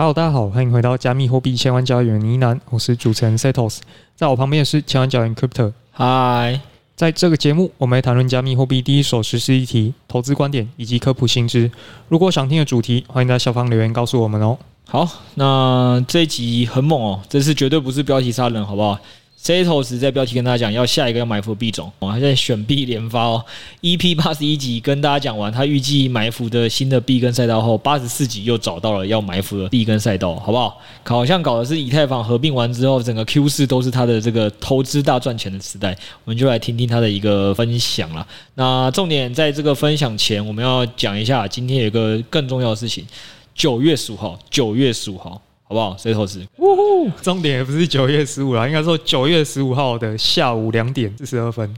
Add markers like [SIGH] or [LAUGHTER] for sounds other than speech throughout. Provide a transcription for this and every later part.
Hello，大家好，欢迎回到加密货币千万交易员呢喃，我是主持人 Setos，在我旁边是千万交易员 Crypto。嗨，在这个节目，我们来谈论加密货币第一手实施议题、投资观点以及科普新知。如果想听的主题，欢迎在下方留言告诉我们哦。好，那这一集很猛哦，这次绝对不是标题杀人，好不好？Setos 在标题跟大家讲，要下一个要埋伏币种，我还在选币连发哦。EP 八十一集跟大家讲完，他预计埋伏的新的币跟赛道后，八十四集又找到了要埋伏的币跟赛道，好不好？好像搞的是以太坊合并完之后，整个 Q 四都是他的这个投资大赚钱的时代，我们就来听听他的一个分享啦。那重点在这个分享前，我们要讲一下今天有一个更重要的事情，九月十五号，九月十五号。好不好？谁投资？呜呼！重点也不是九月十五啦，应该说九月十五号的下午两点四十二分。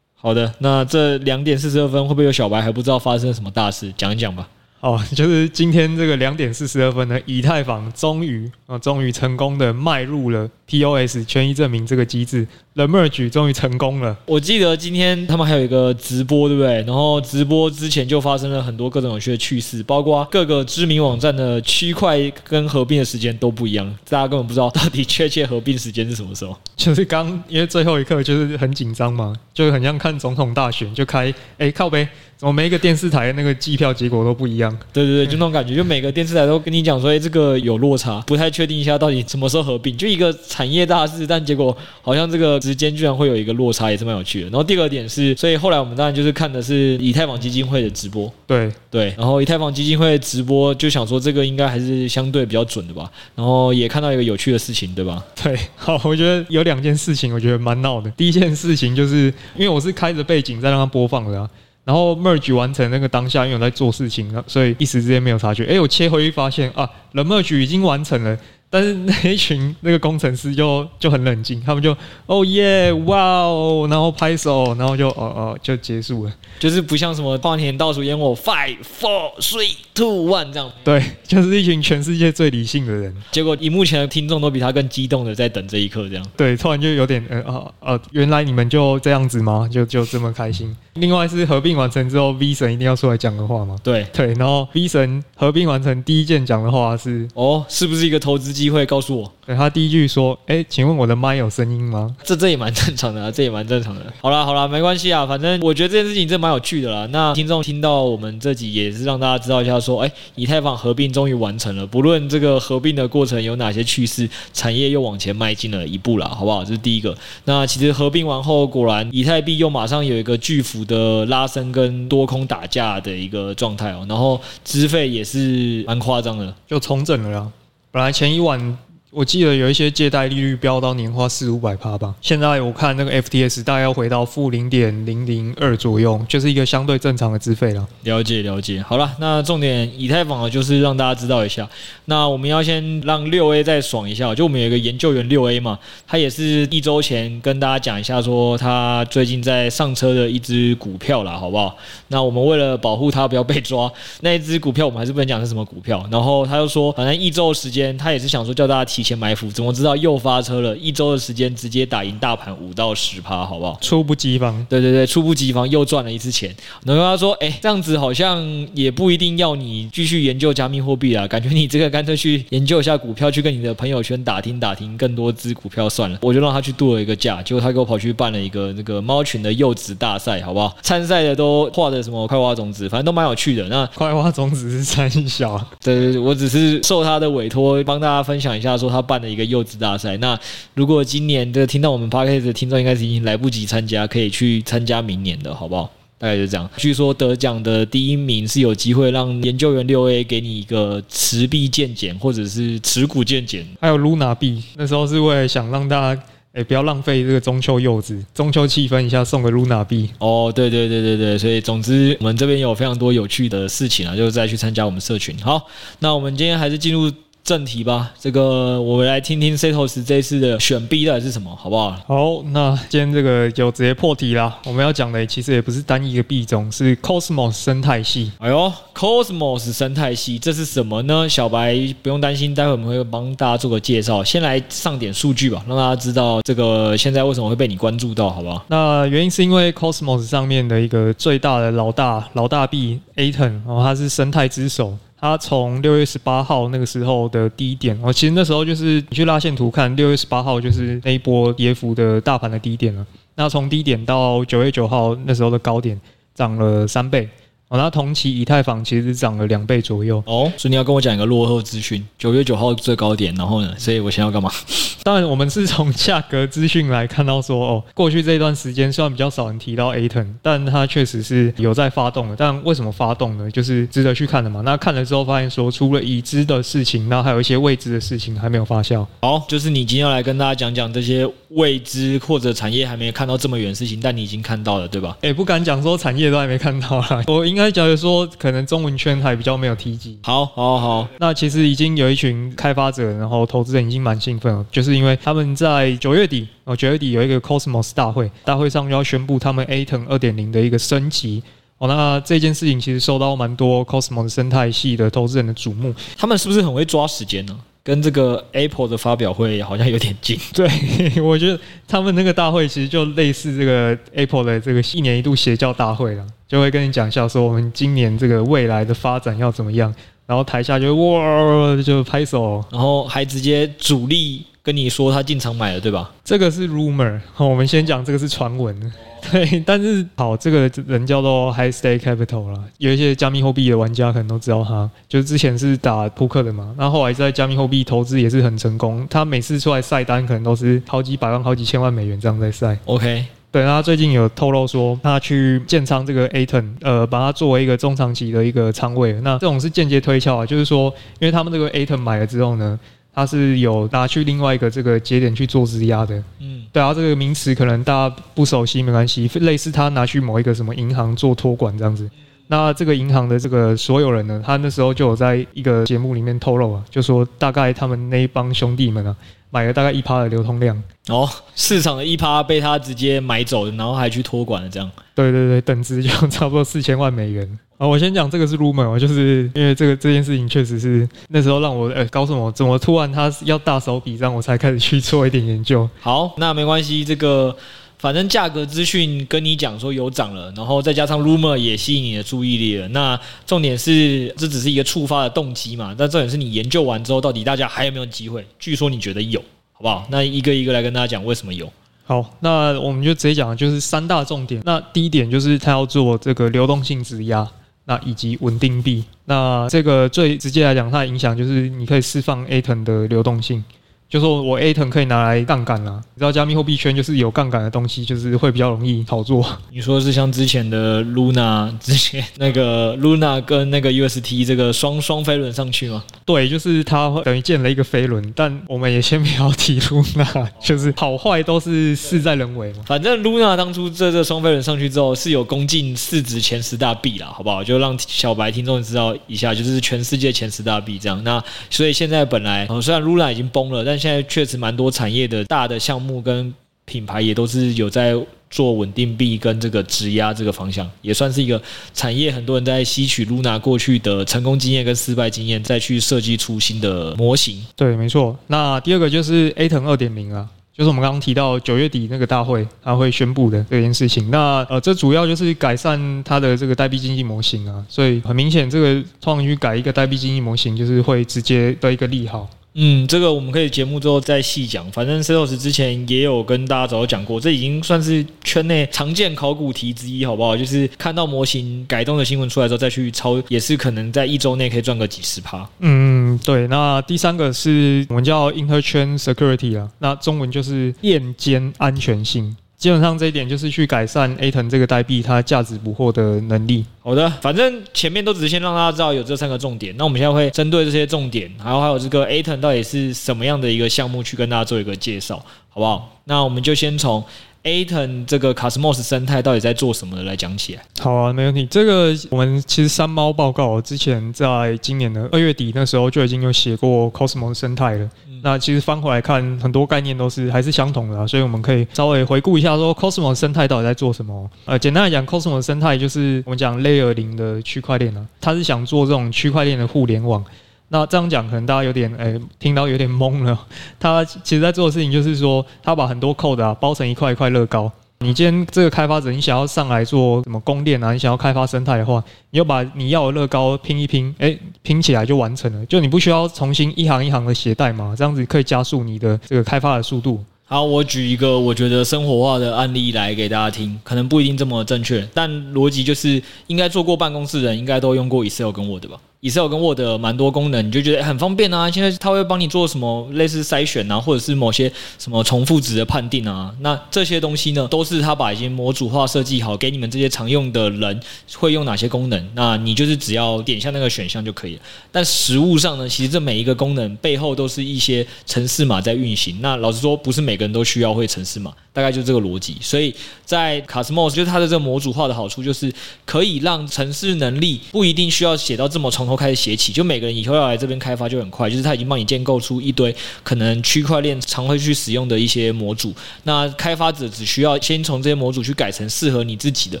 好的，那这两点四十二分会不会有小白还不知道发生了什么大事？讲一讲吧。哦，就是今天这个两点四十二分呢，以太坊终于啊，终于成功的迈入了 POS 权益证明这个机制，The Merge 终于成功了。我记得今天他们还有一个直播，对不对？然后直播之前就发生了很多各种有趣的趣事，包括各个知名网站的区块跟合并的时间都不一样，[LAUGHS] 大家根本不知道到底确切合并时间是什么时候。就是刚因为最后一刻就是很紧张嘛，就很像看总统大选，就开哎靠北。怎么每一个电视台的那个计票结果都不一样？对对对，就那种感觉，就每个电视台都跟你讲说，哎，这个有落差，不太确定一下到底什么时候合并，就一个产业大事，但结果好像这个时间居然会有一个落差，也是蛮有趣的。然后第二点是，所以后来我们当然就是看的是以太坊基金会的直播，对对，然后以太坊基金会的直播就想说这个应该还是相对比较准的吧。然后也看到一个有趣的事情，对吧？对，好，我觉得有两件事情，我觉得蛮闹的。第一件事情就是因为我是开着背景在让它播放的啊。然后 merge 完成那个当下，因为我在做事情，所以一时之间没有察觉。哎，我切回去发现啊，the merge 已经完成了。但是那一群那个工程师就就很冷静，他们就哦耶哇哦，然后拍手，然后就哦哦就结束了，就是不像什么跨年倒数烟火，five four three two one 这样。对，就是一群全世界最理性的人。结果，荧幕前的听众都比他更激动的在等这一刻，这样。对，突然就有点呃啊啊，原来你们就这样子吗？就就这么开心？另外是合并完成之后，V 神一定要出来讲个话吗？对对，然后 V 神合并完成第一件讲的话是哦，是不是一个投资机会？告诉我。对，他第一句说：“哎，请问我的麦有声音吗？”这这也蛮正常的啊，[LAUGHS] 这也蛮正常的。好啦好啦，没关系啊，反正我觉得这件事情真蛮有趣的啦。那听众听到我们这集也是让大家知道一下，说：“哎，以太坊合并终于完成了，不论这个合并的过程有哪些趣事，产业又往前迈进了一步了，好不好？”这是第一个。那其实合并完后，果然以太币又马上有一个巨幅的拉伸跟多空打架的一个状态哦，然后资费也是蛮夸张的，就重整了呀。本来前一晚。我记得有一些借贷利率飙到年化四五百趴吧，现在我看那个 FTS 大概要回到负零点零零二左右，就是一个相对正常的资费了。了解了解，好了，那重点以太坊就是让大家知道一下。那我们要先让六 A 再爽一下，就我们有一个研究员六 A 嘛，他也是一周前跟大家讲一下说他最近在上车的一只股票啦，好不好？那我们为了保护他不要被抓，那一只股票我们还是不能讲是什么股票。然后他又说，反正一周时间，他也是想说叫大家提。提前埋伏，怎么知道又发车了？一周的时间直接打赢大盘五到十趴，好不好？猝不及防，对对对，猝不及防又赚了一次钱。然后他说：“哎，这样子好像也不一定要你继续研究加密货币啊，感觉你这个干脆去研究一下股票，去跟你的朋友圈打听打听更多支股票算了。”我就让他去度了一个假，结果他给我跑去办了一个那个猫群的柚子大赛，好不好？参赛的都画的什么快挖种子，反正都蛮有趣的。那 [LAUGHS] 快挖种子是三小，对对对，我只是受他的委托，帮大家分享一下，说他办了一个柚子大赛。那如果今年的听到我们 podcast 的听众，应该是已经来不及参加，可以去参加明年的，好不好？大概就这样。据说得奖的第一名是有机会让研究员六 A 给你一个持币鉴检，或者是持股鉴检，还有 Luna 币。那时候是为了想让大家哎不要浪费这个中秋柚子，中秋气氛一下送个 Luna 币。哦，对对对对对，所以总之我们这边有非常多有趣的事情啊，就再去参加我们社群。好，那我们今天还是进入。正题吧，这个我们来听听 Setos 这一次的选币到底是什么，好不好？好，那今天这个就直接破题啦。我们要讲的其实也不是单一个币种，是 Cosmos 生态系。哎呦，Cosmos 生态系这是什么呢？小白不用担心，待会我们会帮大家做个介绍。先来上点数据吧，让大家知道这个现在为什么会被你关注到，好不好？那原因是因为 Cosmos 上面的一个最大的老大老大币 Atom，然后它是生态之首。它从六月十八号那个时候的低点，哦，其实那时候就是你去拉线图看，六月十八号就是那一波跌幅的大盘的低点了。那从低点到九月九号那时候的高点，涨了三倍。哦，那同期以太坊其实涨了两倍左右。哦，所以你要跟我讲一个落后资讯，九月九号最高点，然后呢，所以我现在要干嘛？[LAUGHS] 当然，我们是从价格资讯来看到说，哦，过去这一段时间虽然比较少人提到 Aton，但它确实是有在发动的。但为什么发动呢？就是值得去看的嘛。那看了之后发现说，除了已知的事情，那还有一些未知的事情还没有发酵。好，就是你今天要来跟大家讲讲这些未知或者产业还没看到这么远的事情，但你已经看到了，对吧？诶、欸，不敢讲说产业都还没看到啦。我应该假如说，可能中文圈还比较没有提及。好，好，好。那其实已经有一群开发者，然后投资人已经蛮兴奋了，就是因为他们在九月底，哦，九月底有一个 Cosmos 大会，大会上就要宣布他们 Aton 二点零的一个升级。哦，那这件事情其实受到蛮多 Cosmos 生态系的投资人的瞩目。他们是不是很会抓时间呢？跟这个 Apple 的发表会好像有点近。[LAUGHS] 对，[LAUGHS] 我觉得他们那个大会其实就类似这个 Apple 的这个一年一度邪教大会了，就会跟你讲一下说我们今年这个未来的发展要怎么样，然后台下就哇就拍手，然后还直接主力跟你说他进场买了，对吧？这个是 rumor，好，我们先讲这个是传闻。对，但是好，这个人叫做 High Stake Capital 啦，有一些加密货币的玩家可能都知道他，就是之前是打扑克的嘛，那后来在加密货币投资也是很成功，他每次出来晒单可能都是好几百万、好几千万美元这样在晒。OK，对，那他最近有透露说他去建仓这个 Aton，呃，把它作为一个中长期的一个仓位，那这种是间接推敲啊，就是说，因为他们这个 Aton 买了之后呢。它是有拿去另外一个这个节点去做质押的，嗯，对啊，这个名词可能大家不熟悉没关系，类似他拿去某一个什么银行做托管这样子。那这个银行的这个所有人呢，他那时候就有在一个节目里面透露啊，就说大概他们那一帮兄弟们啊，买了大概一趴的流通量。哦，市场的一趴被他直接买走的，然后还去托管了这样。对对对，等值就差不多四千万美元。啊，我先讲这个是 rumor，就是因为这个这件事情确实是那时候让我呃告诉我怎么突然他要大手笔，让我才开始去做一点研究。好，那没关系，这个反正价格资讯跟你讲说有涨了，然后再加上 rumor 也吸引你的注意力了。那重点是这只是一个触发的动机嘛？但重点是你研究完之后，到底大家还有没有机会？据说你觉得有，好不好？那一个一个来跟大家讲为什么有。好，那我们就直接讲，就是三大重点。那第一点就是他要做这个流动性质押。那以及稳定币，那这个最直接来讲，它的影响就是你可以释放 Aton 的流动性。就说我 Aton 可以拿来杠杆啦，你知道加密货币圈就是有杠杆的东西，就是会比较容易炒作。你说是像之前的 Luna，之前那个 Luna 跟那个 UST 这个双双飞轮上去吗？对，就是它等于建了一个飞轮，但我们也先不要提 Luna，[LAUGHS] 就是好坏都是事在人为嘛。反正 Luna 当初这这双飞轮上去之后，是有攻进市值前十大币啦，好不好？就让小白听众知道一下，就是全世界前十大币这样。那所以现在本来虽然 Luna 已经崩了，但现在确实蛮多产业的大的项目跟品牌也都是有在做稳定币跟这个质押这个方向，也算是一个产业。很多人在吸取 Luna 过去的成功经验跟失败经验，再去设计出新的模型。对，没错。那第二个就是 A 腾二点零啊，就是我们刚刚提到九月底那个大会，他会宣布的这件事情。那呃，这主要就是改善它的这个代币经济模型啊，所以很明显，这个创去改一个代币经济模型，就是会直接的一个利好。嗯，这个我们可以节目之后再细讲。反正 Setos 之前也有跟大家早就讲过，这已经算是圈内常见考古题之一，好不好？就是看到模型改动的新闻出来之后再去抄，也是可能在一周内可以赚个几十趴。嗯，对。那第三个是我们叫 Interchain Security 啊，那中文就是链间安全性。基本上这一点就是去改善 Aton 这个代币它价值捕获的能力。好的，反正前面都只是先让大家知道有这三个重点。那我们现在会针对这些重点，然后还有这个 Aton 到底是什么样的一个项目，去跟大家做一个介绍，好不好？那我们就先从 Aton 这个 Cosmos 生态到底在做什么的来讲起来。好啊，没问题。这个我们其实三猫报告之前在今年的二月底那时候就已经有写过 Cosmos 生态了。那其实翻回来看，很多概念都是还是相同的，所以我们可以稍微回顾一下，说 Cosmos 生态到底在做什么。呃，简单来讲，Cosmos 生态就是我们讲 Layer 零的区块链啊，它是想做这种区块链的互联网。那这样讲可能大家有点诶、听到有点懵了。他其实在做的事情就是说，他把很多 code 啊包成一块一块乐高，你今天这个开发者，你想要上来做什么供电啊？你想要开发生态的话，你就把你要的乐高拼一拼，哎，拼起来就完成了。就你不需要重新一行一行的写代码，这样子可以加速你的这个开发的速度。好，我举一个我觉得生活化的案例来给大家听，可能不一定这么正确，但逻辑就是应该做过办公室的人应该都用过 Excel 跟 Word 吧。Excel 跟 Word 蛮多功能，你就觉得很方便啊。现在它会帮你做什么类似筛选啊，或者是某些什么重复值的判定啊。那这些东西呢，都是它把已经模组化设计好，给你们这些常用的人会用哪些功能。那你就是只要点一下那个选项就可以了。但实物上呢，其实这每一个功能背后都是一些程式码在运行。那老实说，不是每个人都需要会程式码，大概就这个逻辑。所以在 Cosmos 就是它的这个模组化的好处，就是可以让程式能力不一定需要写到这么重头开始写起，就每个人以后要来这边开发就很快，就是他已经帮你建构出一堆可能区块链常会去使用的一些模组，那开发者只需要先从这些模组去改成适合你自己的，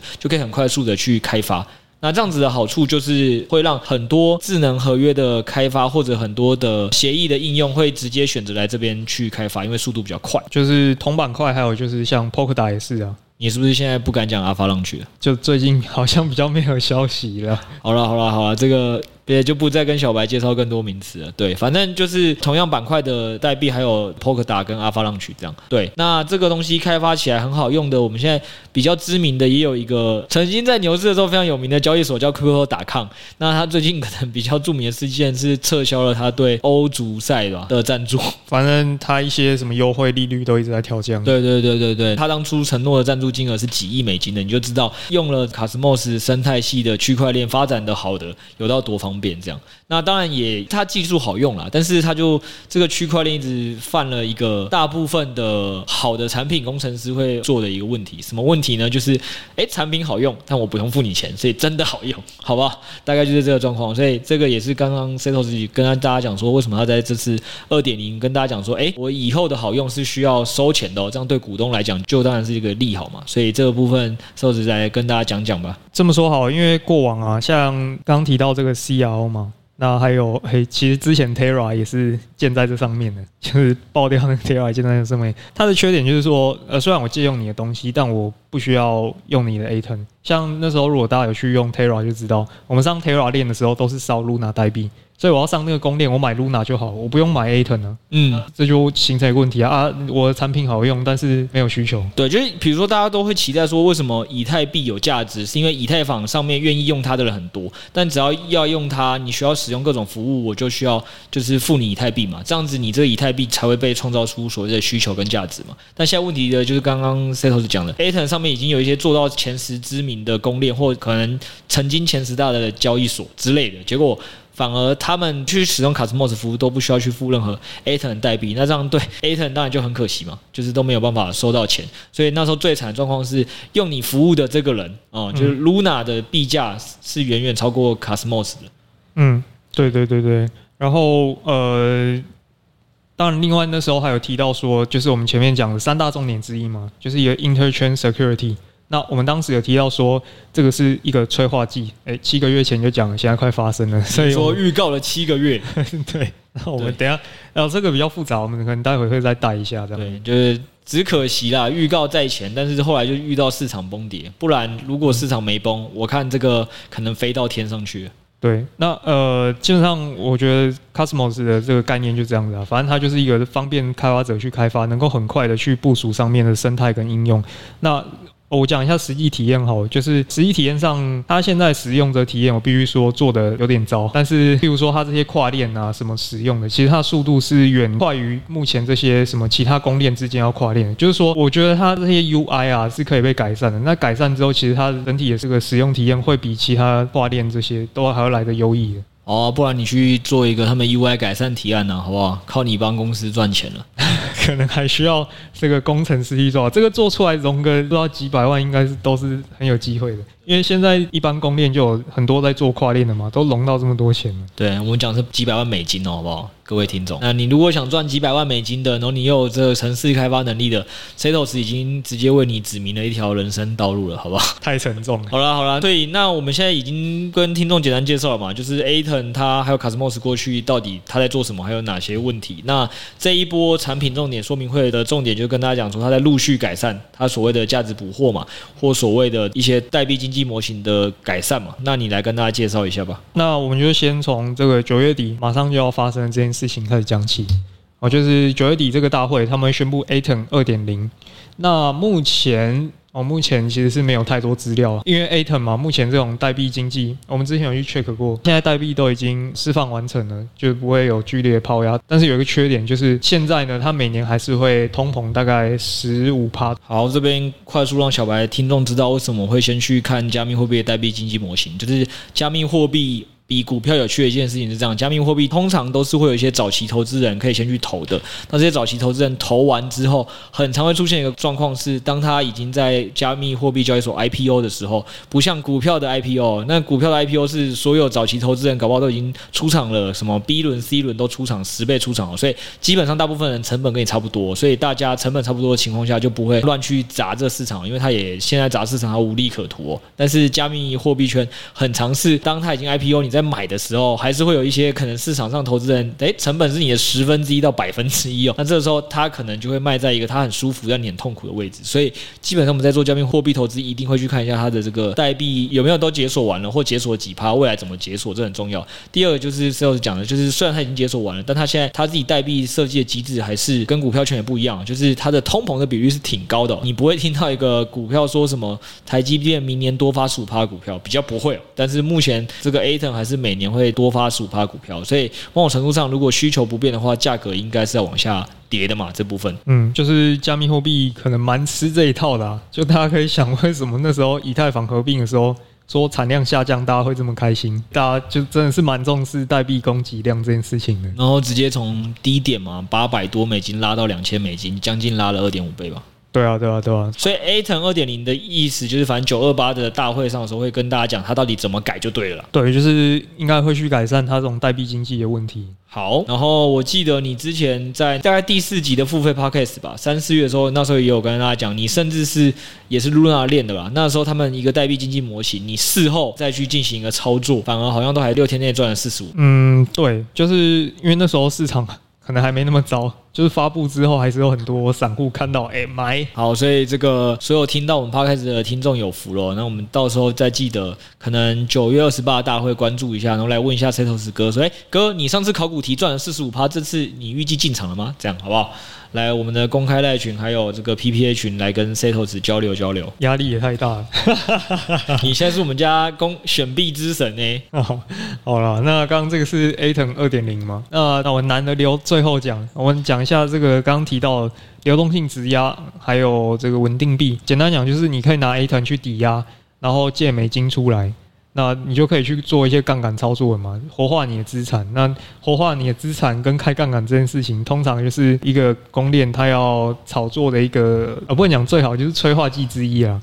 就可以很快速的去开发。那这样子的好处就是会让很多智能合约的开发或者很多的协议的应用会直接选择来这边去开发，因为速度比较快。就是铜板块，还有就是像 Polkadot 也是啊。你是不是现在不敢讲 Avalanche 了？[LAUGHS] 就最近好像比较没有消息了。好了好了好了，这个。也就不再跟小白介绍更多名词了。对，反正就是同样板块的代币，还有 Polkadot 跟 Avalanche 这样。对，那这个东西开发起来很好用的，我们现在比较知名的也有一个曾经在牛市的时候非常有名的交易所叫 Crypto.com。那他最近可能比较著名的事件是撤销了他对欧足赛的的赞助。反正他一些什么优惠利率都一直在调降。对对对对对，他当初承诺的赞助金额是几亿美金的，你就知道用了 Cosmos 生态系的区块链发展的好的有到多方便。变这样，那当然也，它技术好用啦，但是它就这个区块链一直犯了一个大部分的好的产品工程师会做的一个问题，什么问题呢？就是哎，产品好用，但我不用付你钱，所以真的好用，好吧？大概就是这个状况，所以这个也是刚刚 Seto 自己跟大家讲说，为什么他在这次二点零跟大家讲说，哎，我以后的好用是需要收钱的，这样对股东来讲就当然是一个利好嘛，所以这个部分 Seto 再跟大家讲讲吧。这么说好，因为过往啊，像刚提到这个 CRO 嘛，那还有嘿，其实之前 Terra 也是建在这上面的，[LAUGHS] 就是爆掉那个 Terra 建在这上面。它的缺点就是说，呃，虽然我借用你的东西，但我不需要用你的 Aton。像那时候，如果大家有去用 Terra 就知道，我们上 Terra 链的时候都是烧露娜代币。所以我要上那个公链，我买 Luna 就好，我不用买 Atom 呢。嗯，这就形成一个问题啊！啊，我的产品好用，但是没有需求。对，就是比如说大家都会期待说，为什么以太币有价值？是因为以太坊上面愿意用它的人很多，但只要要用它，你需要使用各种服务，我就需要就是付你以太币嘛，这样子你这个以太币才会被创造出所谓的需求跟价值嘛。但现在问题的就是刚刚 Setos 讲的，Atom 上面已经有一些做到前十知名的公链，或可能曾经前十大的交易所之类的，结果。反而他们去使用 Cosmos 服务都不需要去付任何 Atom 代币，那这样对 Atom 当然就很可惜嘛，就是都没有办法收到钱。所以那时候最惨的状况是用你服务的这个人啊、嗯，就是 Luna 的币价是远远超过 Cosmos 的。嗯，对对对对。然后呃，当然另外那时候还有提到说，就是我们前面讲的三大重点之一嘛，就是一个 Interchain Security。那我们当时有提到说，这个是一个催化剂，哎，七个月前就讲了，现在快发生了，所以说预告了七个月，[LAUGHS] 对。那我们等一下，然后这个比较复杂，我们可能待会会再带一下，这样。对，就是只可惜啦，预告在前，但是后来就遇到市场崩跌，不然如果市场没崩，我看这个可能飞到天上去。对，那呃，基本上我觉得 Cosmos 的这个概念就这样子啊，反正它就是一个方便开发者去开发，能够很快的去部署上面的生态跟应用。那哦我讲一下实际体验哈，就是实际体验上，它现在使用者体验，我必须说做的有点糟。但是，譬如说它这些跨链啊，什么使用的，其实它速度是远快于目前这些什么其他公链之间要跨链。就是说，我觉得它这些 UI 啊是可以被改善的。那改善之后，其实它整体的这个使用体验会比其他跨链这些都还要来得优异的。哦，不然你去做一个他们 UI 改善提案呢、好不好？靠你帮公司赚钱了，[LAUGHS] 可能还需要这个工程师去做。这个做出来融个不知道几百万，应该是都是很有机会的。因为现在一般公链就有很多在做跨链的嘛，都融到这么多钱了。对，我们讲是几百万美金哦，好不好？各位听众，那你如果想赚几百万美金的，然后你又有这个城市开发能力的，Setos 已经直接为你指明了一条人生道路了，好不好？太沉重了。[LAUGHS] 好了好了，所以那我们现在已经跟听众简单介绍了嘛，就是 Aton 他还有 Cosmos 过去到底他在做什么，还有哪些问题？那这一波产品重点说明会的重点就跟大家讲说，他在陆续改善他所谓的价值捕获嘛，或所谓的一些代币经济模型的改善嘛。那你来跟大家介绍一下吧。那我们就先从这个九月底马上就要发生的这件事情开始讲起。哦，就是九月底这个大会，他们宣布 Aton 二点零。那目前。哦，目前其实是没有太多资料，因为 Atom 嘛，目前这种代币经济，我们之前有去 check 过，现在代币都已经释放完成了，就不会有剧烈的抛压。但是有一个缺点，就是现在呢，它每年还是会通膨大概十五趴。好，这边快速让小白听众知道为什么会先去看加密货币的代币经济模型，就是加密货币。比股票有趣的一件事情是这样，加密货币通常都是会有一些早期投资人可以先去投的。那这些早期投资人投完之后，很常会出现一个状况是，当他已经在加密货币交易所 IPO 的时候，不像股票的 IPO，那股票的 IPO 是所有早期投资人搞不好都已经出场了，什么 B 轮、C 轮都出场十倍出场了，所以基本上大部分人成本跟你差不多，所以大家成本差不多的情况下就不会乱去砸这市场，因为他也现在砸市场他无利可图哦。但是加密货币圈很常是，当他已经 IPO，你在在买的时候，还是会有一些可能市场上投资人，诶，成本是你的十分之一到百分之一哦。那这个时候，他可能就会卖在一个他很舒服但你很痛苦的位置。所以，基本上我们在做加密货币投资，一定会去看一下它的这个代币有没有都解锁完了，或解锁几趴，未来怎么解锁，这很重要。第二个就是 Sales 讲的，就是虽然它已经解锁完了，但它现在它自己代币设计的机制还是跟股票圈也不一样，就是它的通膨的比率是挺高的。你不会听到一个股票说什么台积电明年多发十五趴股票，比较不会。但是目前这个 Aton 还是是每年会多发十五趴股票，所以某种程度上，如果需求不变的话，价格应该是要往下跌的嘛。这部分，嗯，就是加密货币可能蛮吃这一套的啊。就大家可以想，为什么那时候以太坊合并的时候说产量下降，大家会这么开心？大家就真的是蛮重视代币供给量这件事情的。然后直接从低点嘛，八百多美金拉到两千美金，将近拉了二点五倍吧。对啊，对啊，对啊，所以 Atom 二点零的意思就是，反正九二八的大会上的时候会跟大家讲，它到底怎么改就对了。对，就是应该会去改善它这种代币经济的问题。好，然后我记得你之前在大概第四集的付费 Podcast 吧，三四月的时候，那时候也有跟大家讲，你甚至是也是 Luna 练的吧？那时候他们一个代币经济模型，你事后再去进行一个操作，反而好像都还六天内赚了四十五。嗯，对，就是因为那时候市场。可能还没那么糟，就是发布之后还是有很多散户看到，哎、欸、买。好，所以这个所有听到我们 Podcast 的听众有福了。那我们到时候再记得，可能九月二十八大会关注一下，然后来问一下 Setos 哥说，哎、欸、哥，你上次考古题赚了四十五趴，这次你预计进场了吗？这样好不好？来，我们的公开赖群还有这个 PPA 群来跟 Setos 交流交流，压力也太大了。[LAUGHS] 你现在是我们家公选币之神呢。[LAUGHS] 哦，好了，那刚刚这个是 Atom 二点零吗？那那我难得留最后讲，我们讲讲一下这个刚刚提到流动性质押还有这个稳定币。简单讲就是你可以拿 A 团去抵押，然后借美金出来。那你就可以去做一些杠杆操作了嘛，活化你的资产。那活化你的资产跟开杠杆这件事情，通常就是一个公链它要炒作的一个，呃，不能讲最好，就是催化剂之一啊。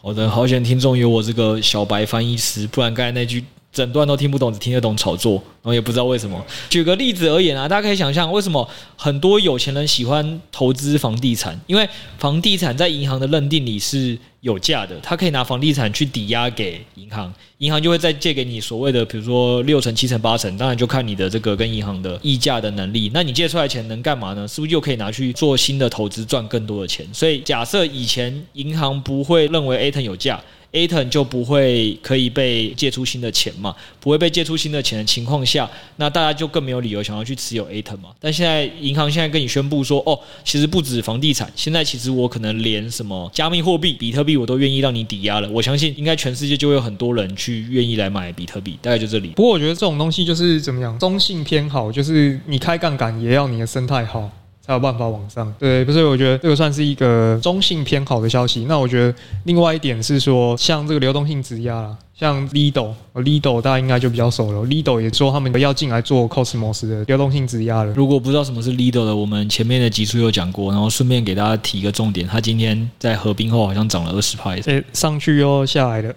好的，好险听众有我这个小白翻译师，不然刚才那句整段都听不懂，只听得懂炒作，然后也不知道为什么。举个例子而言啊，大家可以想象为什么很多有钱人喜欢投资房地产，因为房地产在银行的认定里是有价的，他可以拿房地产去抵押给银行，银行就会再借给你所谓的，比如说六成、七成、八成，当然就看你的这个跟银行的议价的能力。那你借出来钱能干嘛呢？是不是又可以拿去做新的投资，赚更多的钱？所以假设以前银行不会认为 Atom 有价。Aton 就不会可以被借出新的钱嘛？不会被借出新的钱的情况下，那大家就更没有理由想要去持有 Aton 嘛。但现在银行现在跟你宣布说，哦，其实不止房地产，现在其实我可能连什么加密货币、比特币我都愿意让你抵押了。我相信应该全世界就会有很多人去愿意来买比特币，大概就这里。不过我觉得这种东西就是怎么样，中性偏好，就是你开杠杆也要你的生态好。才有办法往上，对，不是？我觉得这个算是一个中性偏好的消息。那我觉得另外一点是说，像这个流动性质押啦，像 Lido，Lido 大家应该就比较熟了。Lido 也说他们要进来做 Cosmos 的流动性质押了。如果不知道什么是 Lido 的，我们前面的集数有讲过，然后顺便给大家提一个重点，它今天在合并后好像涨了二十趴，哎，上去又下来了，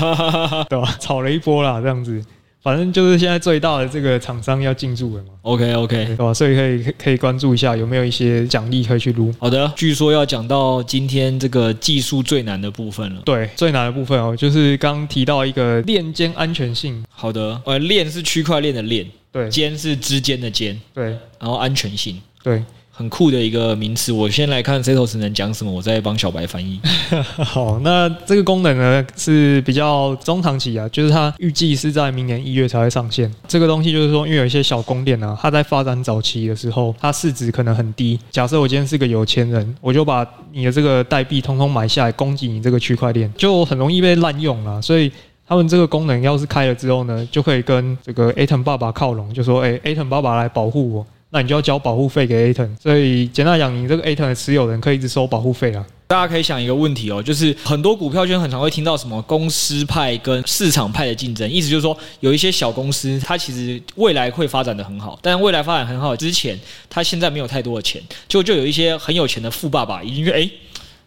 [LAUGHS] 对吧？炒了一波啦，这样子。反正就是现在最大的这个厂商要进驻了嘛。OK OK，对吧？所以可以可以关注一下有没有一些奖励可以去撸。好的，据说要讲到今天这个技术最难的部分了。对，最难的部分哦，就是刚提到一个链间安全性。好的，呃，链是区块链的链，对，间是之间的间，对，然后安全性，对。很酷的一个名词。我先来看 Setos 能讲什么，我再帮小白翻译。[LAUGHS] 好，那这个功能呢是比较中长期啊，就是它预计是在明年一月才会上线。这个东西就是说，因为有一些小公链啊，它在发展早期的时候，它市值可能很低。假设我今天是个有钱人，我就把你的这个代币通通买下来，供给你这个区块链，就很容易被滥用了。所以他们这个功能要是开了之后呢，就可以跟这个 Atom 爸爸靠拢，就说：“哎，Atom 爸爸来保护我。[LAUGHS] ”那你就要交保护费给 Aton 所以简单来讲，你这个 Aton 的持有人可以一直收保护费啊。大家可以想一个问题哦，就是很多股票圈很常会听到什么公司派跟市场派的竞争，意思就是说有一些小公司，它其实未来会发展的很好，但未来发展很好之前，它现在没有太多的钱，就就有一些很有钱的富爸爸已经觉得哎。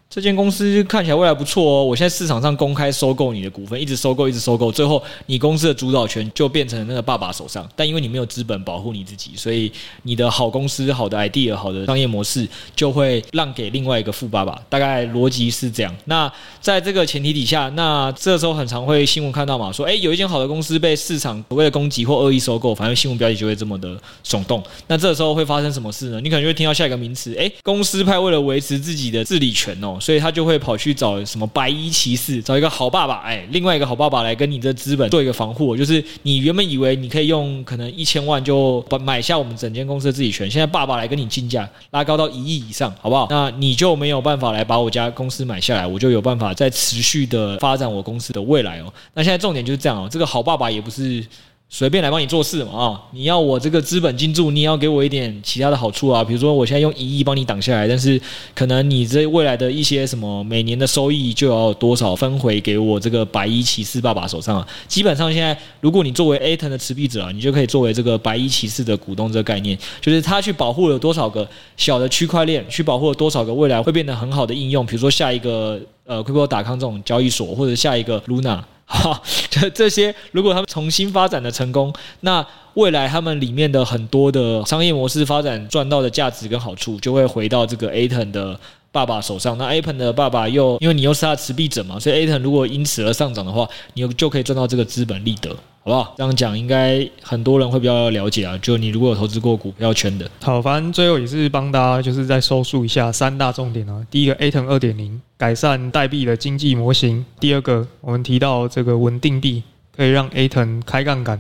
这间公司看起来未来不错哦，我现在市场上公开收购你的股份，一直收购，一直收购，最后你公司的主导权就变成那个爸爸手上。但因为你没有资本保护你自己，所以你的好公司、好的 idea、好的商业模式就会让给另外一个富爸爸。大概逻辑是这样。那在这个前提底下，那这时候很常会新闻看到嘛，说诶，有一间好的公司被市场所谓的攻击或恶意收购，反正新闻标题就会这么的耸动。那这时候会发生什么事呢？你可能就会听到下一个名词，诶，公司派为了维持自己的治理权哦。所以他就会跑去找什么白衣骑士，找一个好爸爸，哎，另外一个好爸爸来跟你的资本做一个防护。就是你原本以为你可以用可能一千万就把买下我们整间公司的自己权，现在爸爸来跟你竞价，拉高到一亿以上，好不好？那你就没有办法来把我家公司买下来，我就有办法再持续的发展我公司的未来哦。那现在重点就是这样哦，这个好爸爸也不是。随便来帮你做事嘛啊、你要我这个资本进驻，你也要给我一点其他的好处啊。比如说，我现在用一亿帮你挡下来，但是可能你这未来的一些什么每年的收益就要多少分回给我这个白衣骑士爸爸手上啊。基本上现在，如果你作为 Atom 的持币者啊，你就可以作为这个白衣骑士的股东这个概念，就是他去保护了多少个小的区块链，去保护了多少个未来会变得很好的应用，比如说下一个呃 Crypto.com 这种交易所，或者下一个 Luna。好，[LAUGHS] 这这些如果他们重新发展的成功，那未来他们里面的很多的商业模式发展赚到的价值跟好处，就会回到这个 Aton 的爸爸手上。那 Aton 的爸爸又因为你又是他持币者嘛，所以 Aton 如果因此而上涨的话，你又就可以赚到这个资本利得。好不好？这样讲应该很多人会比较了解啊。就你如果有投资过股票圈的，好，反正最后也是帮大家就是再收束一下三大重点啊。第一个，Aton 二点零改善代币的经济模型；第二个，我们提到这个稳定币可以让 Aton 开杠杆；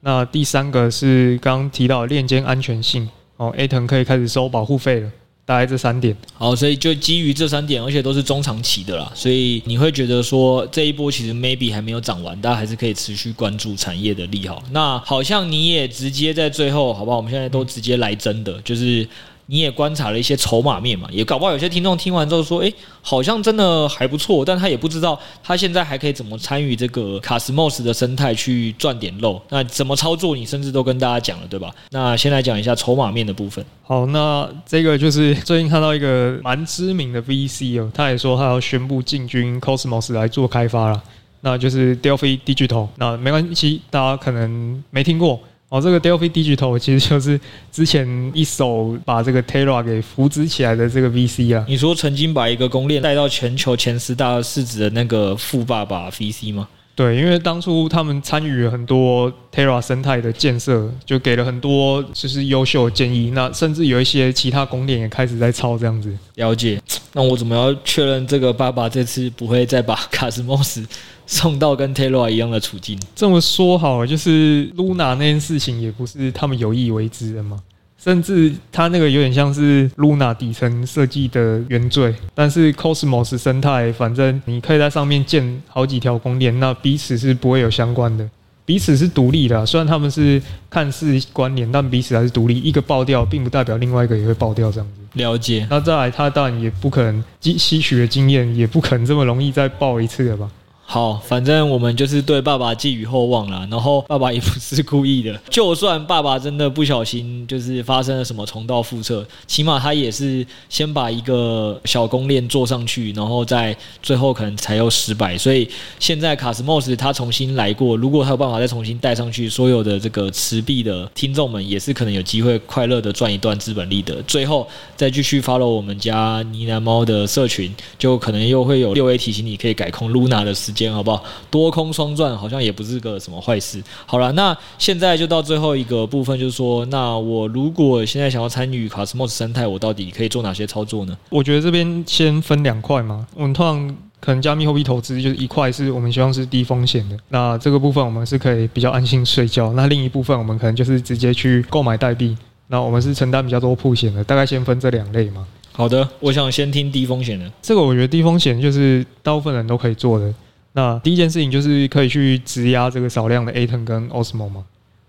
那第三个是刚提到链间安全性哦，Aton 可以开始收保护费了。大概这三点，好，所以就基于这三点，而且都是中长期的啦，所以你会觉得说这一波其实 maybe 还没有涨完，大家还是可以持续关注产业的利好。那好像你也直接在最后，好不好？我们现在都直接来真的，就是。你也观察了一些筹码面嘛，也搞不好有些听众听完之后说，诶，好像真的还不错，但他也不知道他现在还可以怎么参与这个 Cosmos 的生态去赚点漏。那怎么操作，你甚至都跟大家讲了，对吧？那先来讲一下筹码面的部分。好，那这个就是最近看到一个蛮知名的 VC 哦，他也说他要宣布进军 Cosmos 来做开发了，那就是 Delphi Digital。那没关系，大家可能没听过。哦，这个 Delphi Digital 其实就是之前一手把这个 Terra 给扶植起来的这个 VC 啊。你说曾经把一个公链带到全球前十大市值的那个富爸爸 VC 吗？对，因为当初他们参与了很多 Terra 生态的建设，就给了很多就是优秀的建议。那甚至有一些其他公链也开始在抄这样子。了解。那我怎么要确认这个爸爸这次不会再把 Cosmos？送到跟 Terra 一样的处境。这么说好了，就是 Luna 那件事情也不是他们有意为之的嘛。甚至他那个有点像是 Luna 底层设计的原罪。但是 Cosmos 生态，反正你可以在上面建好几条公链，那彼此是不会有相关的，彼此是独立的啊。虽然他们是看似关联，但彼此还是独立。一个爆掉，并不代表另外一个也会爆掉这样子。了解。那再来，他当然也不可能吸吸取的经验，也不可能这么容易再爆一次了吧。好，反正我们就是对爸爸寄予厚望啦。然后爸爸也不是故意的，就算爸爸真的不小心，就是发生了什么重蹈覆辙，起码他也是先把一个小公链做上去，然后再最后可能才又失败。所以现在卡斯莫斯他重新来过，如果他有办法再重新带上去，所有的这个持币的听众们也是可能有机会快乐的赚一段资本利得。最后再继续 follow 我们家呢喃猫的社群，就可能又会有六 A 提醒你可以改空 Luna 的时间，好不好？多空双赚好像也不是个什么坏事。好了，那现在就到最后一个部分，就是说，那我如果现在想要参与 Cosmos 生态，我到底可以做哪些操作呢？我觉得这边先分两块嘛。我们通常可能加密货币投资就是一块是我们希望是低风险的，那这个部分我们是可以比较安心睡觉。那另一部分我们可能就是直接去购买代币，那我们是承担比较多风险的。大概先分这两类嘛。好的，我想先听低风险的。这个我觉得低风险就是大部分人都可以做的。那第一件事情就是可以去质押这个少量的 Aton 跟 Osmo 嘛。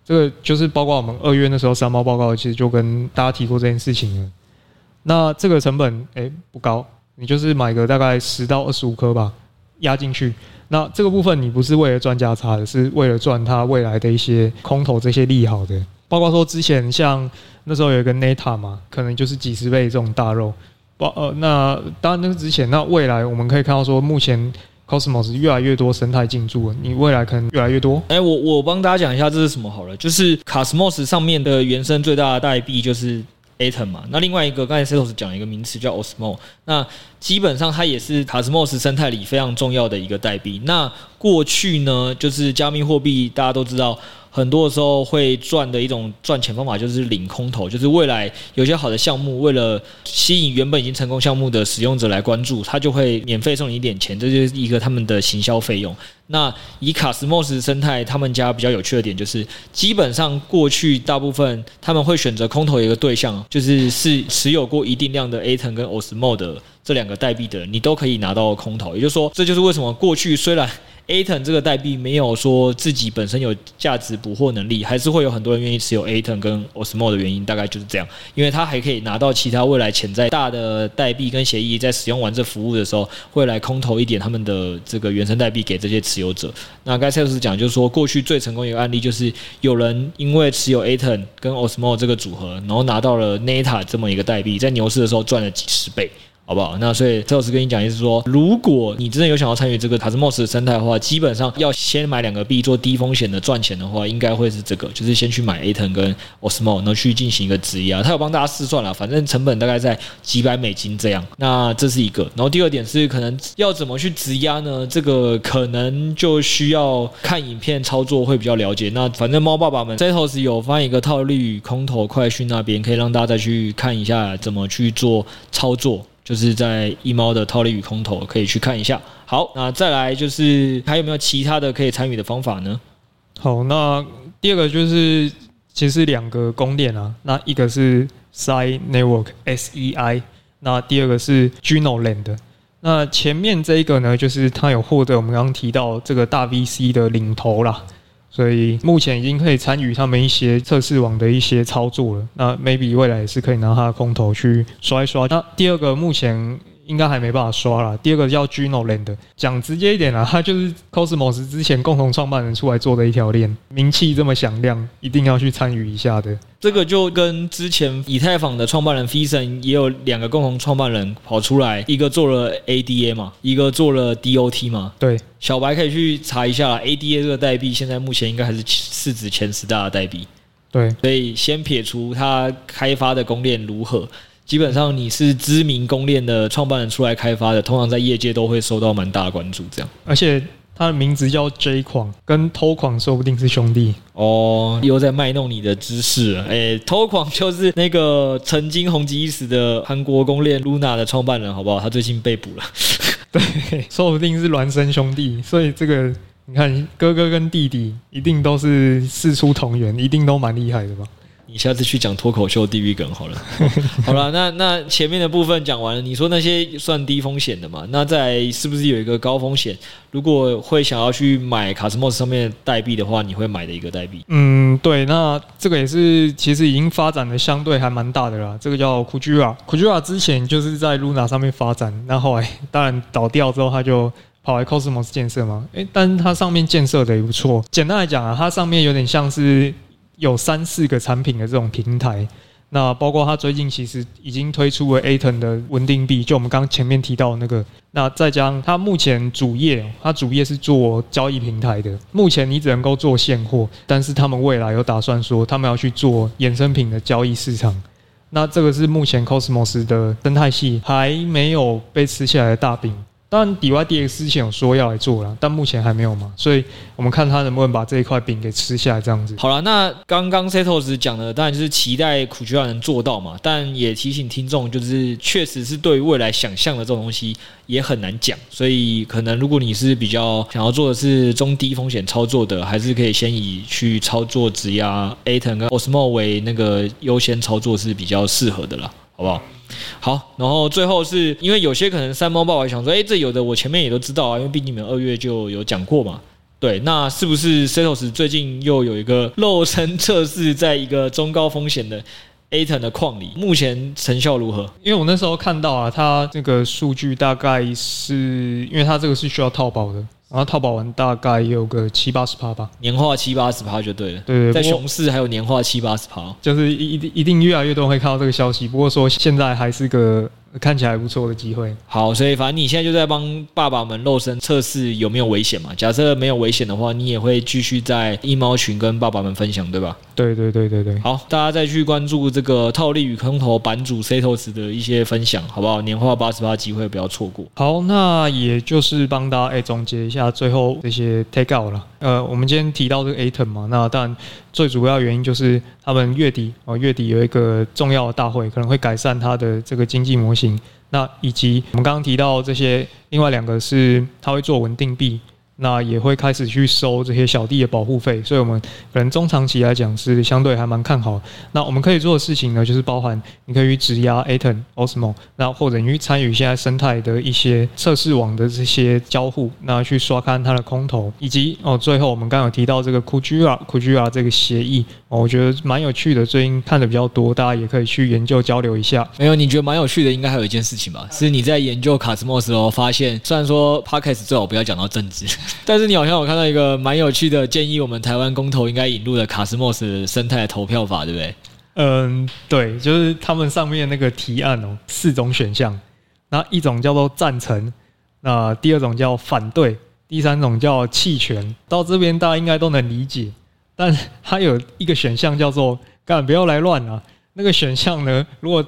这个就是包括我们二月那时候三猫报告，其实就跟大家提过这件事情了。那这个成本诶不高，你就是买个大概十到二十五颗吧，压进去。那这个部分你不是为了赚价差的，是为了赚它未来的一些空头这些利好的。包括说之前像那时候有一个 Neta 嘛，可能就是几十倍这种大肉。包呃，那当然那是之前，那未来我们可以看到说，目前 Cosmos 越来越多生态进驻，你未来可能越来越多。哎，我我帮大家讲一下这是什么好了，就是 Cosmos 上面的原生最大的代币就是 Atom 嘛。那另外一个刚才 Setos 讲一个名词叫 Osmo，那基本上它也是 Cosmos 生态里非常重要的一个代币。那过去呢，就是加密货币大家都知道。很多的时候会赚的一种赚钱方法就是领空投，就是未来有些好的项目，为了吸引原本已经成功项目的使用者来关注，他就会免费送你一点钱，这就是一个他们的行销费用。那以卡斯莫斯生态，他们家比较有趣的点就是，基本上过去大部分他们会选择空投一个对象，就是是持有过一定量的 Aton 跟 Osmo 的这两个代币的，你都可以拿到空投。也就是说，这就是为什么过去虽然 Aton 这个代币没有说自己本身有价值捕获能力，还是会有很多人愿意持有 Aton 跟 Osmo 的原因，大概就是这样，因为他还可以拿到其他未来潜在大的代币跟协议，在使用完这服务的时候，会来空投一点他们的这个原生代币给这些持有者。那刚才蔡老师讲，就是说过去最成功一个案例，就是有人因为持有 Aton 跟 Osmo 这个组合，然后拿到了 Neta 这么一个代币，在牛市的时候赚了几十倍。好不好？那所以，蔡老师跟你讲，就是说，如果你真的有想要参与这个 Cosmos 的生态的话，基本上要先买两个币做低风险的赚钱的话，应该会是这个，就是先去买 Aton 跟 Osmo，然后去进行一个质押。他有帮大家试算了，反正成本大概在几百美金这样。那这是一个。然后第二点是，可能要怎么去质押呢？这个可能就需要看影片操作会比较了解。那反正猫爸爸们 Setos 有发一个套利空投快讯那边，可以让大家再去看一下怎么去做操作。就是在一猫的套利与空投可以去看一下。好，那再来就是还有没有其他的可以参与的方法呢？好，那第二个就是其实两个公链啊，那一个是 Sei Network S E I，那第二个是 Juno Land。那前面这一个呢，就是它有获得我们刚刚提到这个大 VC 的领投啦。所以目前已经可以参与他们一些测试网的一些操作了。那 maybe 未来也是可以拿它的空投去刷一刷。那第二个目前。应该还没办法刷啦。第二个叫 Juno Land，讲直接一点啦，[LAUGHS] 它就是 Cosmos 之前共同创办人出来做的一条链，名气这么响亮，一定要去参与一下的。这个就跟之前以太坊的创办人 Fison 也有两个共同创办人跑出来，一个做了 ADA 嘛，一个做了 DOT 嘛。对，小白可以去查一下。ADA 这个代币现在目前应该还是市值前十大的代币。对，所以先撇除它开发的公链如何。基本上你是知名公链的创办人出来开发的，通常在业界都会受到蛮大的关注。这样，而且他的名字叫 J 狂，跟偷狂说不定是兄弟哦。又在卖弄你的知识了。哎，偷狂就是那个曾经红极一时的韩国公链 Luna 的创办人，好不好？他最近被捕了。[LAUGHS] 对，说不定是孪生兄弟。所以这个你看，哥哥跟弟弟一定都是事出同源，一定都蛮厉害的吧？你下次去讲脱口秀地狱梗好了。[LAUGHS] 好了，那那前面的部分讲完了，你说那些算低风险的嘛？那在是不是有一个高风险？如果会想要去买 Cosmos 上面代币的话，你会买的一个代币？嗯，对，那这个也是其实已经发展的相对还蛮大的啦。这个叫 Kujira，Kujira 之前就是在 Luna 上面发展，那后来当然倒掉之后，他就跑来 Cosmos 建设嘛。诶，但是它上面建设的也不错。简单来讲啊，它上面有点像是。有三四个产品的这种平台，那包括它最近其实已经推出了 Aton 的稳定币，就我们刚前面提到的那个。那再加上它目前主业，它主业是做交易平台的。目前你只能够做现货，但是他们未来有打算说，他们要去做衍生品的交易市场。那这个是目前 Cosmos 的生态系还没有被吃起来的大饼。当然，DYDX 之前有说要来做了，但目前还没有嘛，所以我们看他能不能把这一块饼给吃下来，这样子。好了，那刚刚 Setos 讲的当然就是期待苦菊花能做到嘛，但也提醒听众，就是确实是对于未来想象的这种东西也很难讲，所以可能如果你是比较想要做的是中低风险操作的，还是可以先以去操作质押 Atom 跟 Osmo 为那个优先操作是比较适合的啦，好不好？好，然后最后是因为有些可能三猫爸爸想说，哎，这有的我前面也都知道啊，因为毕竟你们二月就有讲过嘛。对，那是不是 Setos 最近又有一个肉身测试，在一个中高风险的 Atom 的矿里，目前成效如何？因为我那时候看到啊，它这个数据大概是因为它这个是需要套保的。然后套保完大概有个七八十趴吧，年化七八十趴就对了。对，对，在熊市还有年化七八十趴，就是一一定一定越来越多人会看到这个消息。不过说现在还是个。看起来不错的机会。好，所以反正你现在就在帮爸爸们肉身测试有没有危险嘛？假设没有危险的话，你也会继续在一猫群跟爸爸们分享，对吧？对对对对对。好，大家再去关注这个套利与空头版主 Setos 的一些分享，好不好？年化八十八机会不要错过。好，那也就是帮大家哎总结一下最后这些 take out 了。呃，我们今天提到这个 Atom 嘛，那当然最主要原因就是他们月底哦，月底有一个重要的大会，可能会改善它的这个经济模型。那以及我们刚刚提到这些，另外两个是它会做稳定币。那也会开始去收这些小弟的保护费，所以我们可能中长期来讲是相对还蛮看好。那我们可以做的事情呢，就是包含你可以去质押 Atom、Osmo，那或者你去参与现在生态的一些测试网的这些交互，那去刷看它的空投，以及哦，最后我们刚刚有提到这个 Kujira Kujira 这个协议，哦，我觉得蛮有趣的，最近看的比较多，大家也可以去研究交流一下。没有，你觉得蛮有趣的，应该还有一件事情吧？是你在研究 Cosmos 时候发现，虽然说 Podcast 最好不要讲到政治。[LAUGHS] 但是你好像有看到一个蛮有趣的建议，我们台湾公投应该引入的卡斯莫斯生态投票法，对不对？嗯，对，就是他们上面那个提案哦，四种选项，那一种叫做赞成，那第二种叫反对，第三种叫弃权。到这边大家应该都能理解，但它有一个选项叫做“干不要来乱啊”。那个选项呢，如果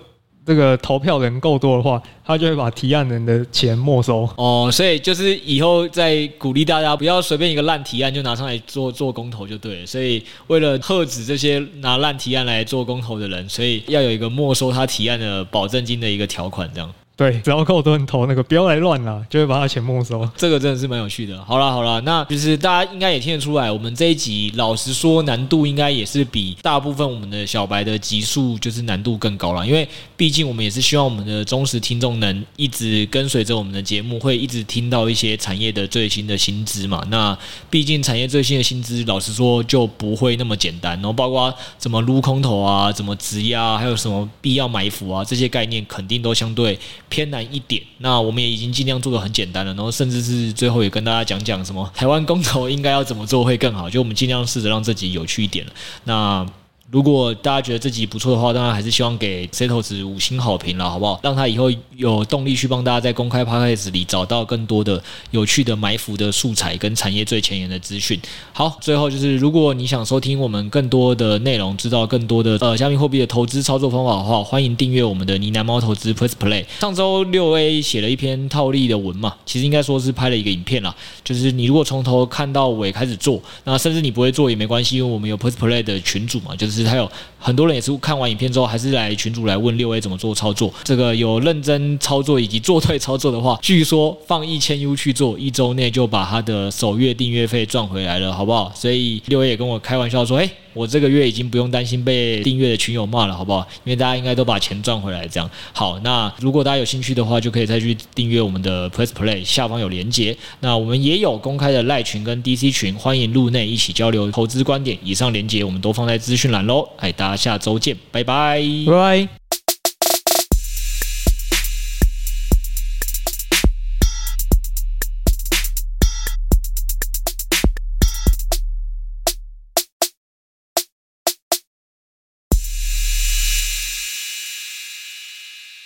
这个投票人够多的话，他就会把提案人的钱没收。哦，所以就是以后再鼓励大家不要随便一个烂提案就拿上来做做公投就对了。所以为了遏止这些拿烂提案来做公投的人，所以要有一个没收他提案的保证金的一个条款，这样。对，只要够多人投那个，不要来乱了，就会把他钱没收。这个真的是蛮有趣的。好了好了，那就是大家应该也听得出来，我们这一集老实说难度应该也是比大部分我们的小白的集数就是难度更高了，因为毕竟我们也是希望我们的忠实听众能一直跟随着我们的节目，会一直听到一些产业的最新的新资嘛。那毕竟产业最新的新资，老实说就不会那么简单。然后包括怎么撸空头啊，怎么质押，还有什么必要埋伏啊，这些概念肯定都相对。偏难一点，那我们也已经尽量做的很简单了，然后甚至是最后也跟大家讲讲什么台湾公投应该要怎么做会更好，就我们尽量试着让自己有趣一点了。那。如果大家觉得这集不错的话，当然还是希望给 Setos 五星好评了，好不好？让他以后有动力去帮大家在公开 Podcast 里找到更多的有趣的埋伏的素材跟产业最前沿的资讯。好，最后就是如果你想收听我们更多的内容，知道更多的呃加密货币的投资操作方法的话，欢迎订阅我们的呢喃猫投资 p r e s Play。上周六 A 写了一篇套利的文嘛，其实应该说是拍了一个影片啦。就是你如果从头看到尾开始做，那甚至你不会做也没关系，因为我们有 Press Play 的群组嘛，就是。还有很多人也是看完影片之后，还是来群主来问六 A 怎么做操作。这个有认真操作以及做对操作的话，据说放一千 U 去做，一周内就把他的首月订阅费赚回来了，好不好？所以六 A 也跟我开玩笑说：“诶。我这个月已经不用担心被订阅的群友骂了，好不好？因为大家应该都把钱赚回来，这样好。那如果大家有兴趣的话，就可以再去订阅我们的 Press Play，下方有连接。那我们也有公开的赖群跟 DC 群，欢迎入内一起交流投资观点。以上连接我们都放在资讯栏喽。哎，大下周见，拜拜，拜拜。